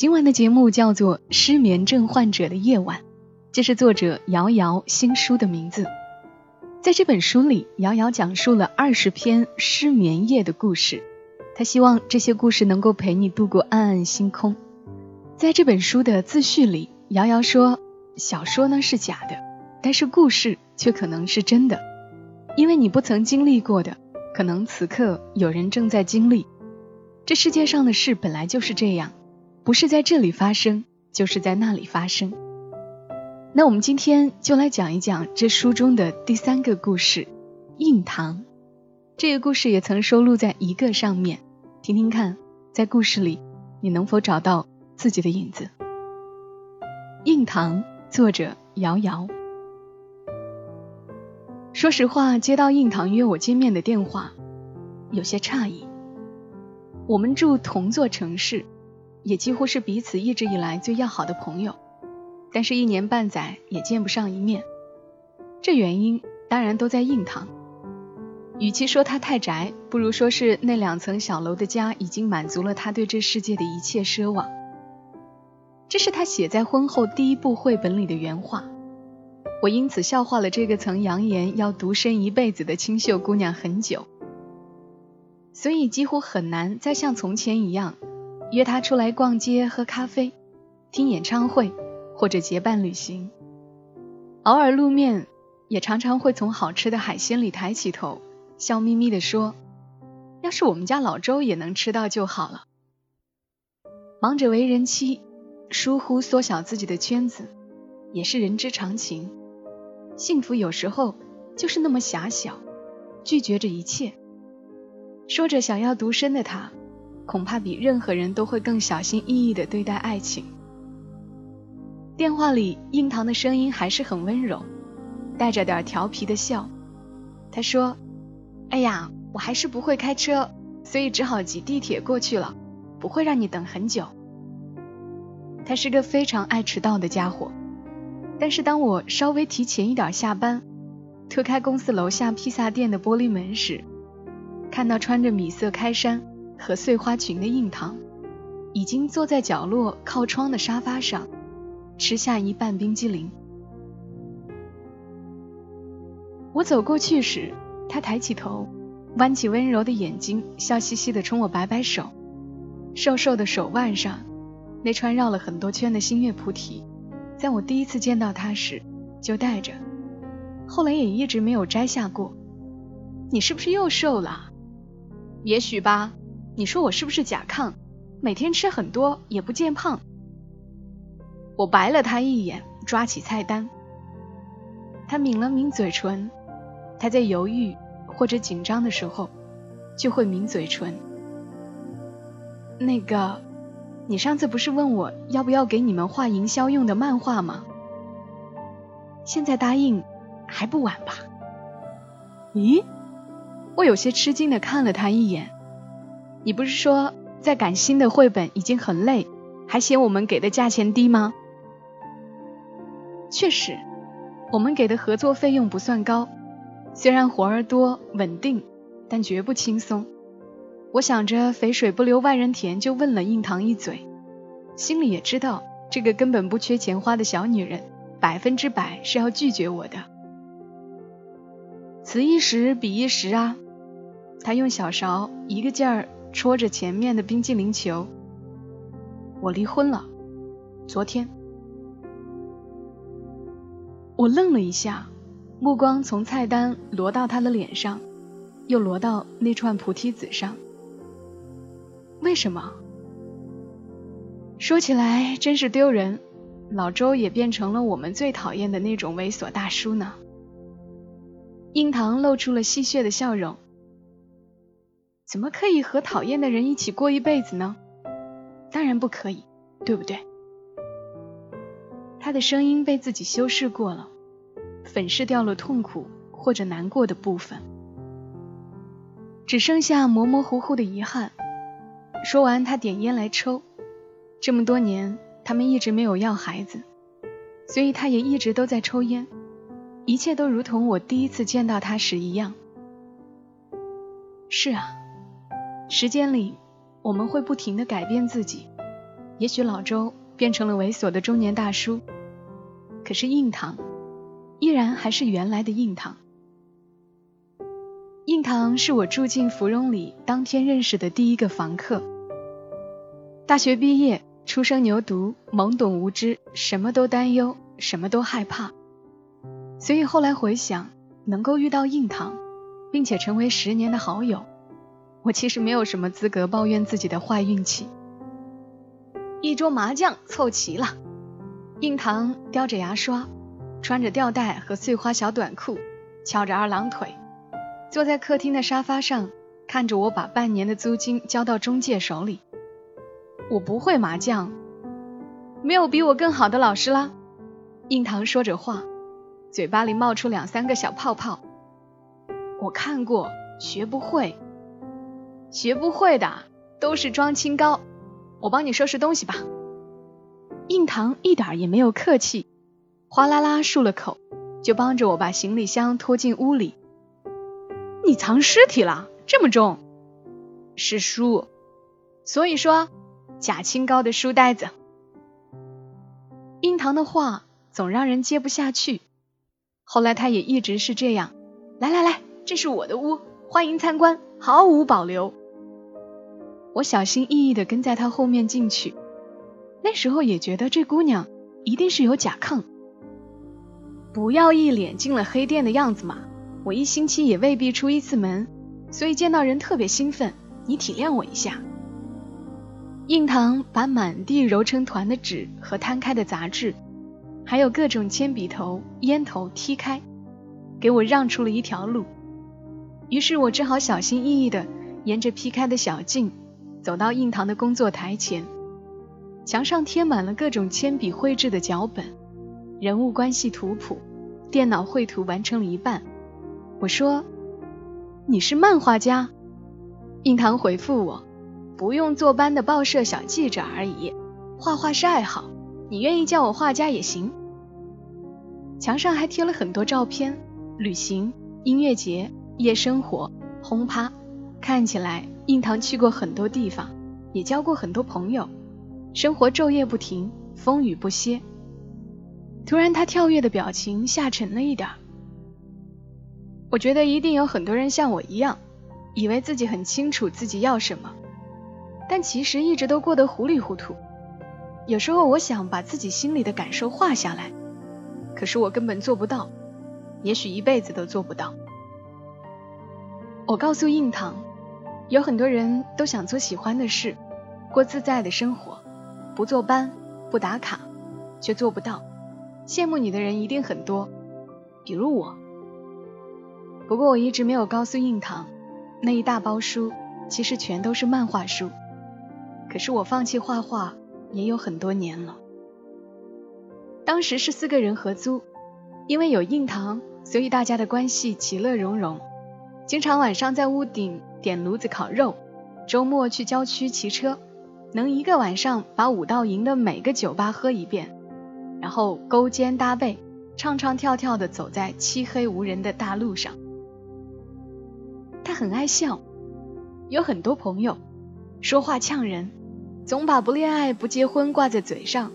今晚的节目叫做《失眠症患者的夜晚》，这是作者瑶瑶新书的名字。在这本书里，瑶瑶讲述了二十篇失眠夜的故事，她希望这些故事能够陪你度过暗暗星空。在这本书的自序里，瑶瑶说：“小说呢是假的。”但是故事却可能是真的，因为你不曾经历过的，可能此刻有人正在经历。这世界上的事本来就是这样，不是在这里发生，就是在那里发生。那我们今天就来讲一讲这书中的第三个故事——印堂。这个故事也曾收录在一个上面，听听看，在故事里你能否找到自己的影子？印堂，作者瑶瑶。说实话，接到印堂约我见面的电话，有些诧异。我们住同座城市，也几乎是彼此一直以来最要好的朋友，但是，一年半载也见不上一面。这原因当然都在印堂。与其说他太宅，不如说是那两层小楼的家已经满足了他对这世界的一切奢望。这是他写在婚后第一部绘本里的原话。我因此笑话了这个曾扬言要独身一辈子的清秀姑娘很久，所以几乎很难再像从前一样约他出来逛街、喝咖啡、听演唱会或者结伴旅行。偶尔露面，也常常会从好吃的海鲜里抬起头，笑眯眯地说：“要是我们家老周也能吃到就好了。”忙着为人妻，疏忽缩小自己的圈子，也是人之常情。幸福有时候就是那么狭小，拒绝着一切。说着想要独身的他，恐怕比任何人都会更小心翼翼地对待爱情。电话里，印堂的声音还是很温柔，带着点调皮的笑。他说：“哎呀，我还是不会开车，所以只好挤地铁过去了，不会让你等很久。”他是个非常爱迟到的家伙。但是当我稍微提前一点下班，推开公司楼下披萨店的玻璃门时，看到穿着米色开衫和碎花裙的印堂，已经坐在角落靠窗的沙发上，吃下一半冰激凌。我走过去时，他抬起头，弯起温柔的眼睛，笑嘻嘻地冲我摆摆手，瘦瘦的手腕上，那串绕了很多圈的星月菩提。在我第一次见到他时就戴着，后来也一直没有摘下过。你是不是又瘦了？也许吧。你说我是不是甲亢？每天吃很多也不见胖。我白了他一眼，抓起菜单。他抿了抿嘴唇。他在犹豫或者紧张的时候，就会抿嘴唇。那个。你上次不是问我要不要给你们画营销用的漫画吗？现在答应还不晚吧？咦，我有些吃惊的看了他一眼。你不是说在赶新的绘本已经很累，还嫌我们给的价钱低吗？确实，我们给的合作费用不算高，虽然活儿多稳定，但绝不轻松。我想着肥水不流外人田，就问了印堂一嘴，心里也知道这个根本不缺钱花的小女人，百分之百是要拒绝我的。此一时彼一时啊，他用小勺一个劲儿戳着前面的冰激凌球。我离婚了，昨天。我愣了一下，目光从菜单挪到他的脸上，又挪到那串菩提子上。为什么？说起来真是丢人，老周也变成了我们最讨厌的那种猥琐大叔呢。印堂露出了戏谑的笑容。怎么可以和讨厌的人一起过一辈子呢？当然不可以，对不对？他的声音被自己修饰过了，粉饰掉了痛苦或者难过的部分，只剩下模模糊糊的遗憾。说完，他点烟来抽。这么多年，他们一直没有要孩子，所以他也一直都在抽烟。一切都如同我第一次见到他时一样。是啊，时间里我们会不停的改变自己。也许老周变成了猥琐的中年大叔，可是印堂依然还是原来的印堂。印堂是我住进芙蓉里当天认识的第一个房客。大学毕业，初生牛犊，懵懂无知，什么都担忧，什么都害怕。所以后来回想，能够遇到印堂，并且成为十年的好友，我其实没有什么资格抱怨自己的坏运气。一桌麻将凑齐了，印堂叼着牙刷，穿着吊带和碎花小短裤，翘着二郎腿，坐在客厅的沙发上，看着我把半年的租金交到中介手里。我不会麻将，没有比我更好的老师啦。印堂说着话，嘴巴里冒出两三个小泡泡。我看过，学不会，学不会的都是装清高。我帮你收拾东西吧。印堂一点也没有客气，哗啦啦漱了口，就帮着我把行李箱拖进屋里。你藏尸体了？这么重？是书，所以说假清高的书呆子。印堂的话总让人接不下去。后来他也一直是这样。来来来，这是我的屋，欢迎参观，毫无保留。我小心翼翼地跟在她后面进去，那时候也觉得这姑娘一定是有甲亢。不要一脸进了黑店的样子嘛！我一星期也未必出一次门，所以见到人特别兴奋。你体谅我一下。印堂把满地揉成团的纸和摊开的杂志，还有各种铅笔头、烟头踢开，给我让出了一条路。于是我只好小心翼翼地沿着劈开的小径。走到印堂的工作台前，墙上贴满了各种铅笔绘制的脚本、人物关系图谱，电脑绘图完成了一半。我说：“你是漫画家？”印堂回复我：“不用坐班的报社小记者而已，画画是爱好，你愿意叫我画家也行。”墙上还贴了很多照片，旅行、音乐节、夜生活、轰趴，看起来。印堂去过很多地方，也交过很多朋友，生活昼夜不停，风雨不歇。突然，他跳跃的表情下沉了一点。我觉得一定有很多人像我一样，以为自己很清楚自己要什么，但其实一直都过得糊里糊涂。有时候我想把自己心里的感受画下来，可是我根本做不到，也许一辈子都做不到。我告诉印堂。有很多人都想做喜欢的事，过自在的生活，不坐班，不打卡，却做不到。羡慕你的人一定很多，比如我。不过我一直没有告诉印堂，那一大包书其实全都是漫画书。可是我放弃画画也有很多年了。当时是四个人合租，因为有印堂，所以大家的关系其乐融融。经常晚上在屋顶点炉子烤肉，周末去郊区骑车，能一个晚上把五道营的每个酒吧喝一遍，然后勾肩搭背，唱唱跳跳的走在漆黑无人的大路上。他很爱笑，有很多朋友，说话呛人，总把不恋爱不结婚挂在嘴上，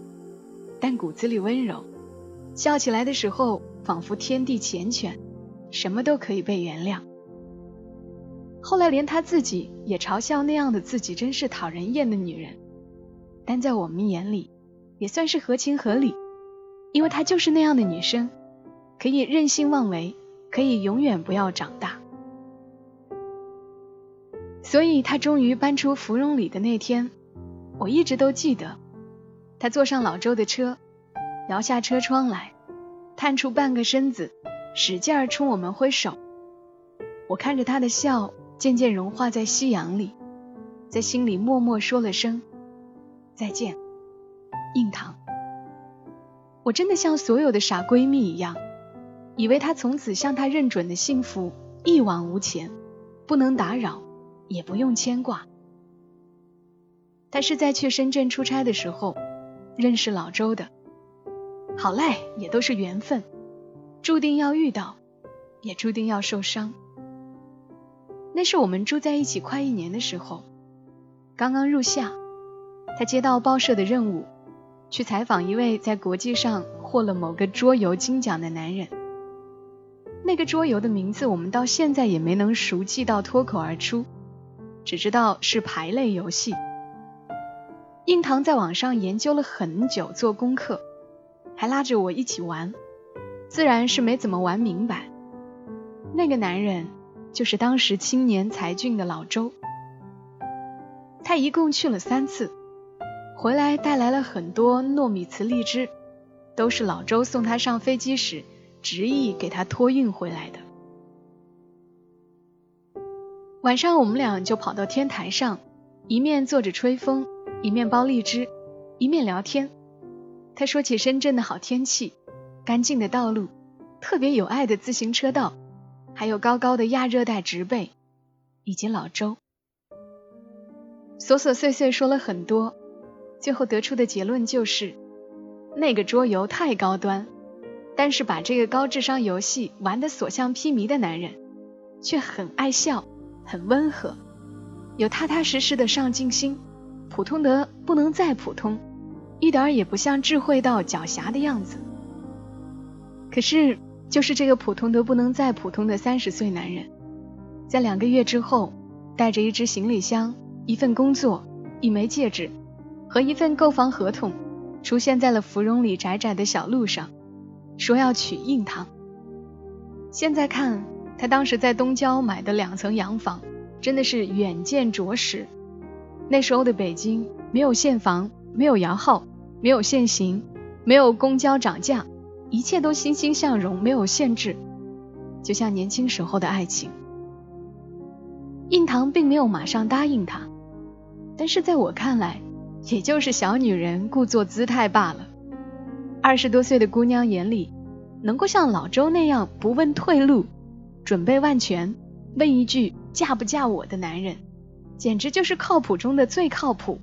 但骨子里温柔，笑起来的时候仿佛天地缱绻，什么都可以被原谅。后来连他自己也嘲笑那样的自己真是讨人厌的女人，但在我们眼里也算是合情合理，因为她就是那样的女生，可以任性妄为，可以永远不要长大。所以她终于搬出芙蓉里的那天，我一直都记得，她坐上老周的车，摇下车窗来，探出半个身子，使劲儿冲我们挥手。我看着她的笑。渐渐融化在夕阳里，在心里默默说了声再见，印堂。我真的像所有的傻闺蜜一样，以为他从此向他认准的幸福一往无前，不能打扰，也不用牵挂。他是在去深圳出差的时候认识老周的，好赖也都是缘分，注定要遇到，也注定要受伤。那是我们住在一起快一年的时候，刚刚入夏，他接到报社的任务，去采访一位在国际上获了某个桌游金奖的男人。那个桌游的名字我们到现在也没能熟记到脱口而出，只知道是牌类游戏。印堂在网上研究了很久，做功课，还拉着我一起玩，自然是没怎么玩明白。那个男人就是当时青年才俊的老周，他一共去了三次，回来带来了很多糯米糍荔枝，都是老周送他上飞机时执意给他托运回来的。晚上我们俩就跑到天台上，一面坐着吹风。一面剥荔枝，一面聊天。他说起深圳的好天气、干净的道路、特别有爱的自行车道，还有高高的亚热带植被，以及老周。琐琐碎碎说了很多，最后得出的结论就是：那个桌游太高端，但是把这个高智商游戏玩得所向披靡的男人，却很爱笑，很温和，有踏踏实实的上进心。普通的不能再普通，一点也不像智慧到狡黠的样子。可是，就是这个普通的不能再普通的三十岁男人，在两个月之后，带着一只行李箱、一份工作、一枚戒指和一份购房合同，出现在了芙蓉里窄窄的小路上，说要娶印堂。现在看，他当时在东郊买的两层洋房，真的是远见卓识。那时候的北京没有限房，没有摇号，没有限行，没有公交涨价，一切都欣欣向荣，没有限制，就像年轻时候的爱情。印堂并没有马上答应他，但是在我看来，也就是小女人故作姿态罢了。二十多岁的姑娘眼里，能够像老周那样不问退路，准备万全，问一句嫁不嫁我的男人。简直就是靠谱中的最靠谱，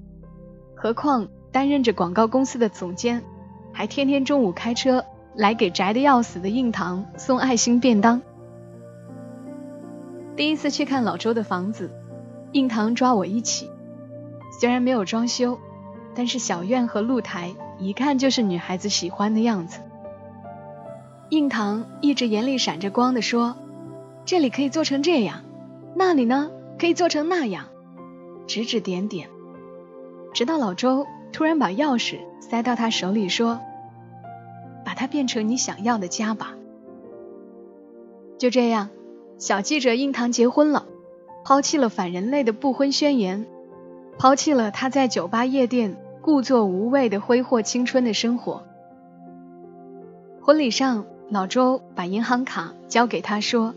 何况担任着广告公司的总监，还天天中午开车来给宅的要死的印堂送爱心便当。第一次去看老周的房子，印堂抓我一起，虽然没有装修，但是小院和露台一看就是女孩子喜欢的样子。印堂一直眼里闪着光的说：“这里可以做成这样，那里呢可以做成那样。”指指点点，直到老周突然把钥匙塞到他手里，说：“把它变成你想要的家吧。”就这样，小记者印堂结婚了，抛弃了反人类的不婚宣言，抛弃了他在酒吧夜店故作无畏的挥霍青春的生活。婚礼上，老周把银行卡交给他，说：“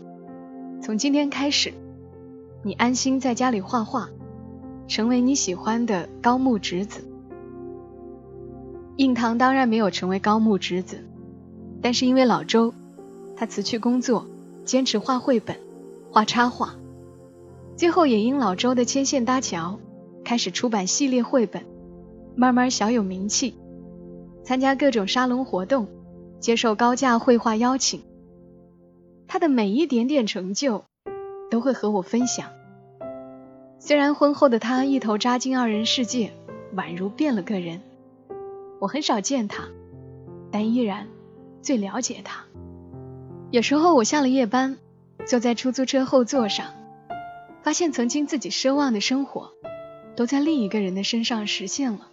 从今天开始，你安心在家里画画。”成为你喜欢的高木直子，印堂当然没有成为高木直子，但是因为老周，他辞去工作，坚持画绘本、画插画，最后也因老周的牵线搭桥，开始出版系列绘本，慢慢小有名气，参加各种沙龙活动，接受高价绘画邀请，他的每一点点成就，都会和我分享。虽然婚后的他一头扎进二人世界，宛如变了个人。我很少见他，但依然最了解他。有时候我下了夜班，坐在出租车后座上，发现曾经自己奢望的生活，都在另一个人的身上实现了。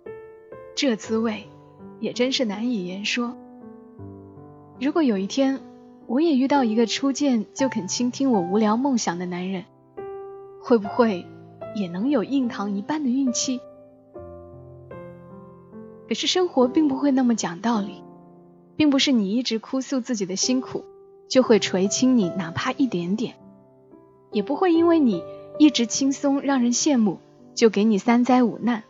这滋味也真是难以言说。如果有一天我也遇到一个初见就肯倾听我无聊梦想的男人，会不会？也能有硬糖一半的运气，可是生活并不会那么讲道理，并不是你一直哭诉自己的辛苦就会垂青你哪怕一点点，也不会因为你一直轻松让人羡慕就给你三灾五难。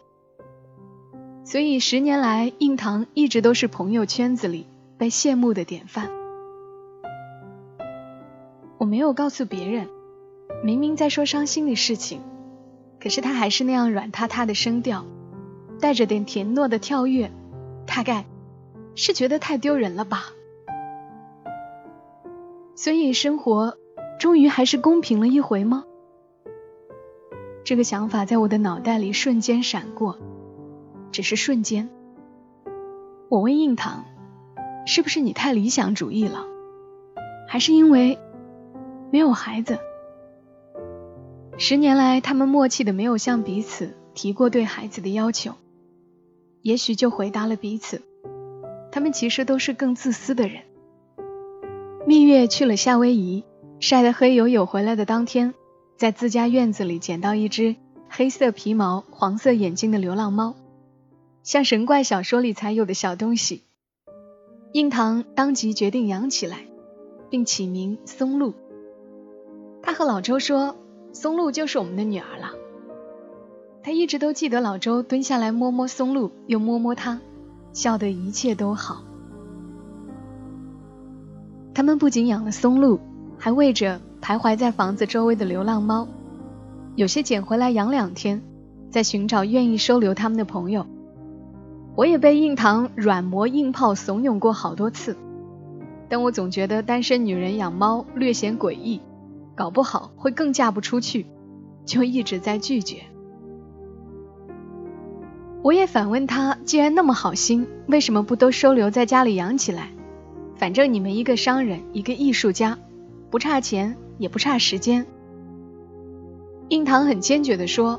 所以十年来，印堂一直都是朋友圈子里被羡慕的典范。我没有告诉别人，明明在说伤心的事情，可是他还是那样软塌塌的声调，带着点甜糯的跳跃，大概是觉得太丢人了吧。所以生活终于还是公平了一回吗？这个想法在我的脑袋里瞬间闪过，只是瞬间。我问印堂：“是不是你太理想主义了？还是因为没有孩子？”十年来，他们默契的没有向彼此提过对孩子的要求，也许就回答了彼此：他们其实都是更自私的人。蜜月去了夏威夷，晒得黑黝黝回来的当天，在自家院子里捡到一只黑色皮毛、黄色眼睛的流浪猫，像神怪小说里才有的小东西。印堂当即决定养起来，并起名松露。他和老周说：“松露就是我们的女儿了。”他一直都记得老周蹲下来摸摸松露，又摸摸他，笑得一切都好。他们不仅养了松露，还喂着徘徊在房子周围的流浪猫，有些捡回来养两天，在寻找愿意收留他们的朋友。我也被硬糖软磨硬泡怂恿过好多次，但我总觉得单身女人养猫略显诡异，搞不好会更嫁不出去，就一直在拒绝。我也反问他，既然那么好心，为什么不都收留在家里养起来？反正你们一个商人，一个艺术家，不差钱，也不差时间。印堂很坚决地说，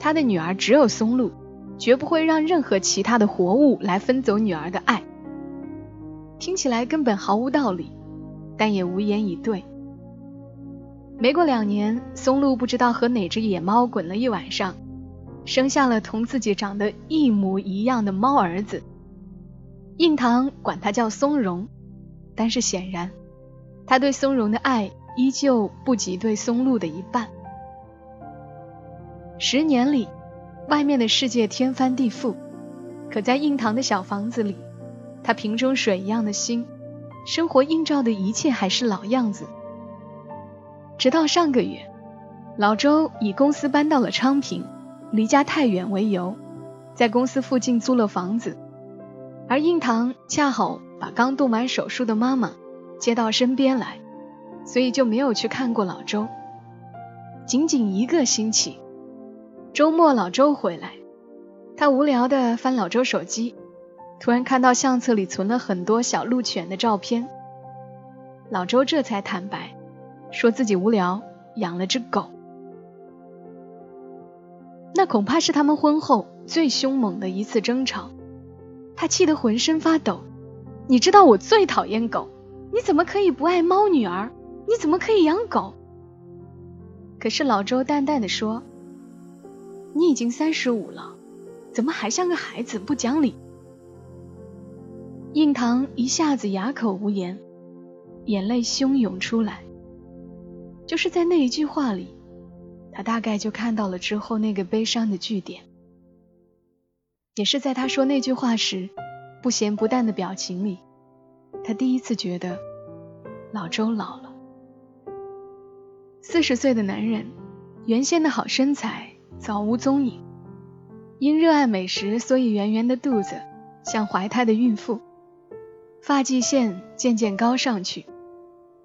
他的女儿只有松露，绝不会让任何其他的活物来分走女儿的爱。听起来根本毫无道理，但也无言以对。没过两年，松露不知道和哪只野猫滚了一晚上，生下了同自己长得一模一样的猫儿子。印堂管他叫松茸。但是显然，他对松茸的爱依旧不及对松露的一半。十年里，外面的世界天翻地覆，可在印堂的小房子里，他瓶中水一样的心，生活映照的一切还是老样子。直到上个月，老周以公司搬到了昌平，离家太远为由，在公司附近租了房子，而印堂恰好。把刚动完手术的妈妈接到身边来，所以就没有去看过老周。仅仅一个星期，周末老周回来，他无聊的翻老周手机，突然看到相册里存了很多小鹿犬的照片。老周这才坦白，说自己无聊养了只狗。那恐怕是他们婚后最凶猛的一次争吵，他气得浑身发抖。你知道我最讨厌狗，你怎么可以不爱猫女儿？你怎么可以养狗？可是老周淡淡的说：“你已经三十五了，怎么还像个孩子，不讲理？”印堂一下子哑口无言，眼泪汹涌出来。就是在那一句话里，他大概就看到了之后那个悲伤的句点。也是在他说那句话时。不咸不淡的表情里，他第一次觉得老周老了。四十岁的男人，原先的好身材早无踪影，因热爱美食，所以圆圆的肚子像怀胎的孕妇，发际线渐渐高上去。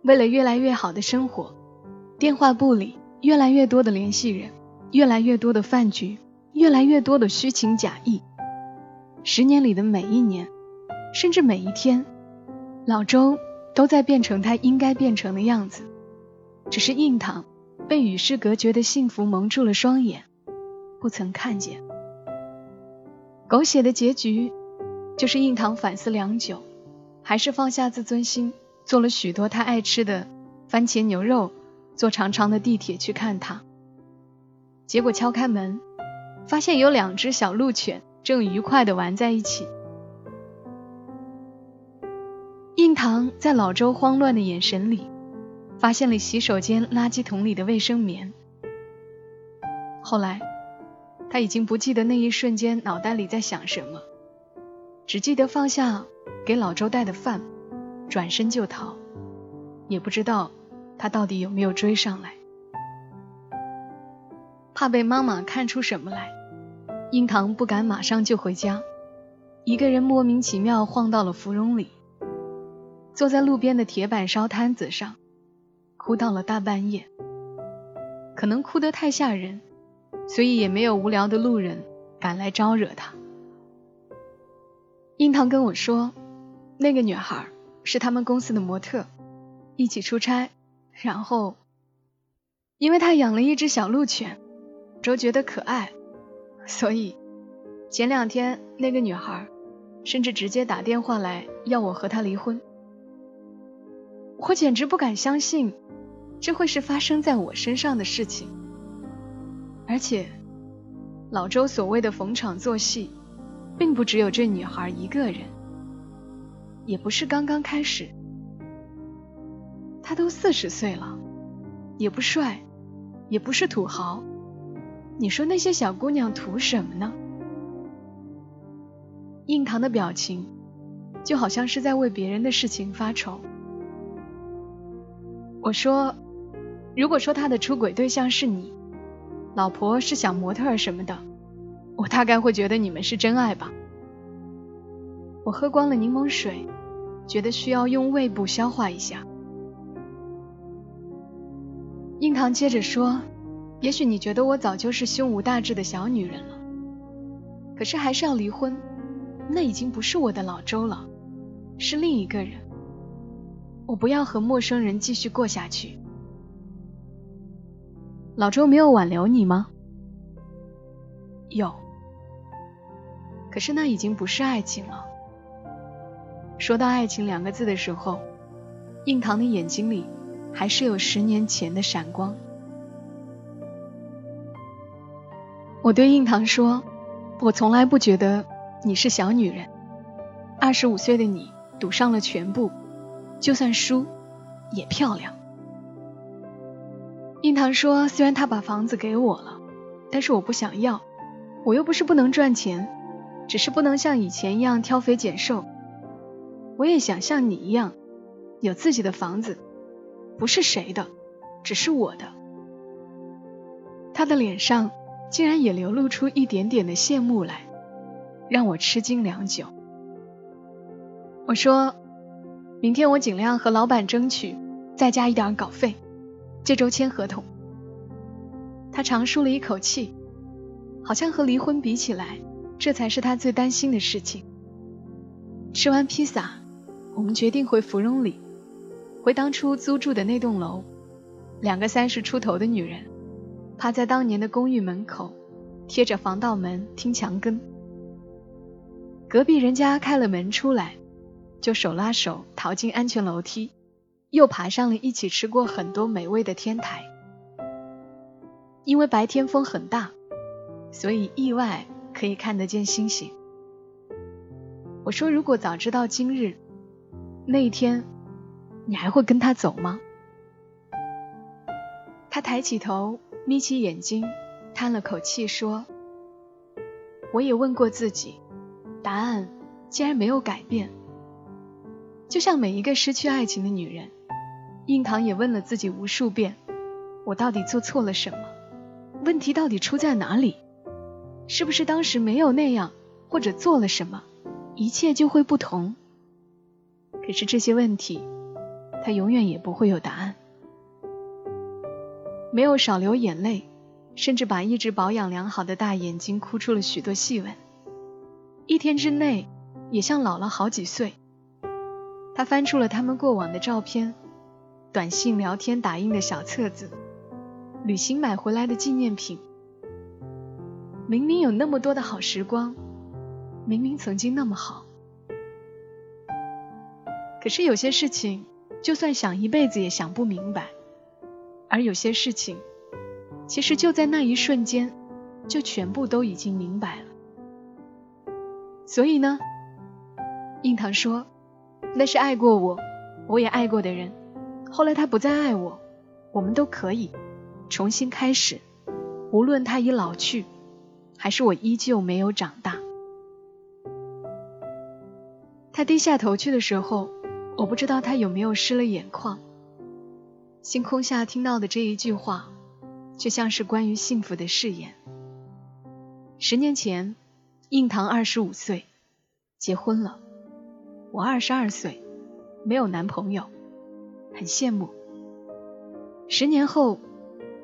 为了越来越好的生活，电话簿里越来越多的联系人，越来越多的饭局，越来越多的虚情假意。十年里的每一年，甚至每一天，老周都在变成他应该变成的样子。只是印堂被与世隔绝的幸福蒙住了双眼，不曾看见。狗血的结局，就是印堂反思良久，还是放下自尊心，做了许多他爱吃的番茄牛肉，坐长长的地铁去看他。结果敲开门，发现有两只小鹿犬。正愉快地玩在一起。印堂在老周慌乱的眼神里，发现了洗手间垃圾桶里的卫生棉。后来，他已经不记得那一瞬间脑袋里在想什么，只记得放下给老周带的饭，转身就逃，也不知道他到底有没有追上来。怕被妈妈看出什么来，印堂不敢马上就回家，一个人莫名其妙晃到了芙蓉里，坐在路边的铁板烧摊子上，哭到了大半夜。可能哭得太吓人。所以也没有无聊的路人敢来招惹他。樱桃跟我说，那个女孩是他们公司的模特，一起出差，然后，因为他养了一只小鹿犬，周觉得可爱，所以前两天那个女孩甚至直接打电话来要我和他离婚。我简直不敢相信，这会是发生在我身上的事情。而且，老周所谓的逢场作戏，并不只有这女孩一个人，也不是刚刚开始。他都四十岁了，也不帅，也不是土豪，你说那些小姑娘图什么呢？印堂的表情，就好像是在为别人的事情发愁。我说，如果说他的出轨对象是你。老婆是小模特什么的，我大概会觉得你们是真爱吧。我喝光了柠檬水，觉得需要用胃部消化一下。印堂接着说：“也许你觉得我早就是胸无大志的小女人了，可是还是要离婚，那已经不是我的老周了，是另一个人。我不要和陌生人继续过下去。”老周没有挽留你吗？有，可是那已经不是爱情了。说到爱情两个字的时候，印堂的眼睛里还是有十年前的闪光。我对印堂说：“我从来不觉得你是小女人，二十五岁的你赌上了全部，就算输也漂亮。”印堂说：“虽然他把房子给我了，但是我不想要。我又不是不能赚钱，只是不能像以前一样挑肥拣瘦。我也想像你一样，有自己的房子，不是谁的，只是我的。”他的脸上竟然也流露出一点点的羡慕来，让我吃惊良久。我说：“明天我尽量和老板争取再加一点稿费。”这周签合同，他长舒了一口气，好像和离婚比起来，这才是他最担心的事情。吃完披萨，我们决定回芙蓉里，回当初租住的那栋楼。两个三十出头的女人，趴在当年的公寓门口，贴着防盗门听墙根。隔壁人家开了门出来，就手拉手逃进安全楼梯。又爬上了一起吃过很多美味的天台。因为白天风很大，所以意外可以看得见星星。我说，如果早知道今日那一天，你还会跟他走吗？他抬起头，眯起眼睛，叹了口气说：“我也问过自己，答案竟然没有改变。就像每一个失去爱情的女人。”印堂也问了自己无数遍：我到底做错了什么？问题到底出在哪里？是不是当时没有那样，或者做了什么，一切就会不同？可是这些问题，他永远也不会有答案。没有少流眼泪，甚至把一直保养良好的大眼睛哭出了许多细纹。一天之内，也像老了好几岁。他翻出了他们过往的照片。短信、聊天、打印的小册子，旅行买回来的纪念品，明明有那么多的好时光，明明曾经那么好，可是有些事情，就算想一辈子也想不明白，而有些事情，其实就在那一瞬间，就全部都已经明白了。所以呢，印堂说，那是爱过我，我也爱过的人。后来他不再爱我，我们都可以重新开始，无论他已老去，还是我依旧没有长大？他低下头去的时候，我不知道他有没有湿了眼眶。星空下听到的这一句话，却像是关于幸福的誓言。十年前，印堂二十五岁，结婚了；我二十二岁，没有男朋友，很羡慕。十年后，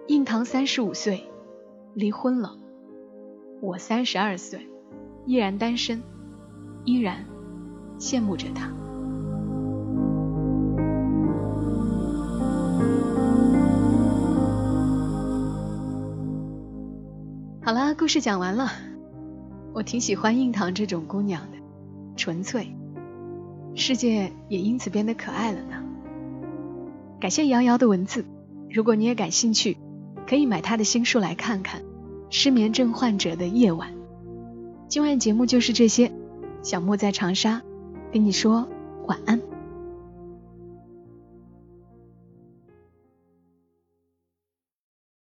印堂三十五岁，离婚了；我三十二岁，依然单身，依然羡慕着他。好啦，故事讲完了。我挺喜欢印堂这种姑娘的，纯粹，世界也因此变得可爱了呢。感谢瑶瑶的文字，如果你也感兴趣，可以买她的新书来看看。失眠症患者的夜晚。今晚节目就是这些，小莫在长沙跟你说晚安。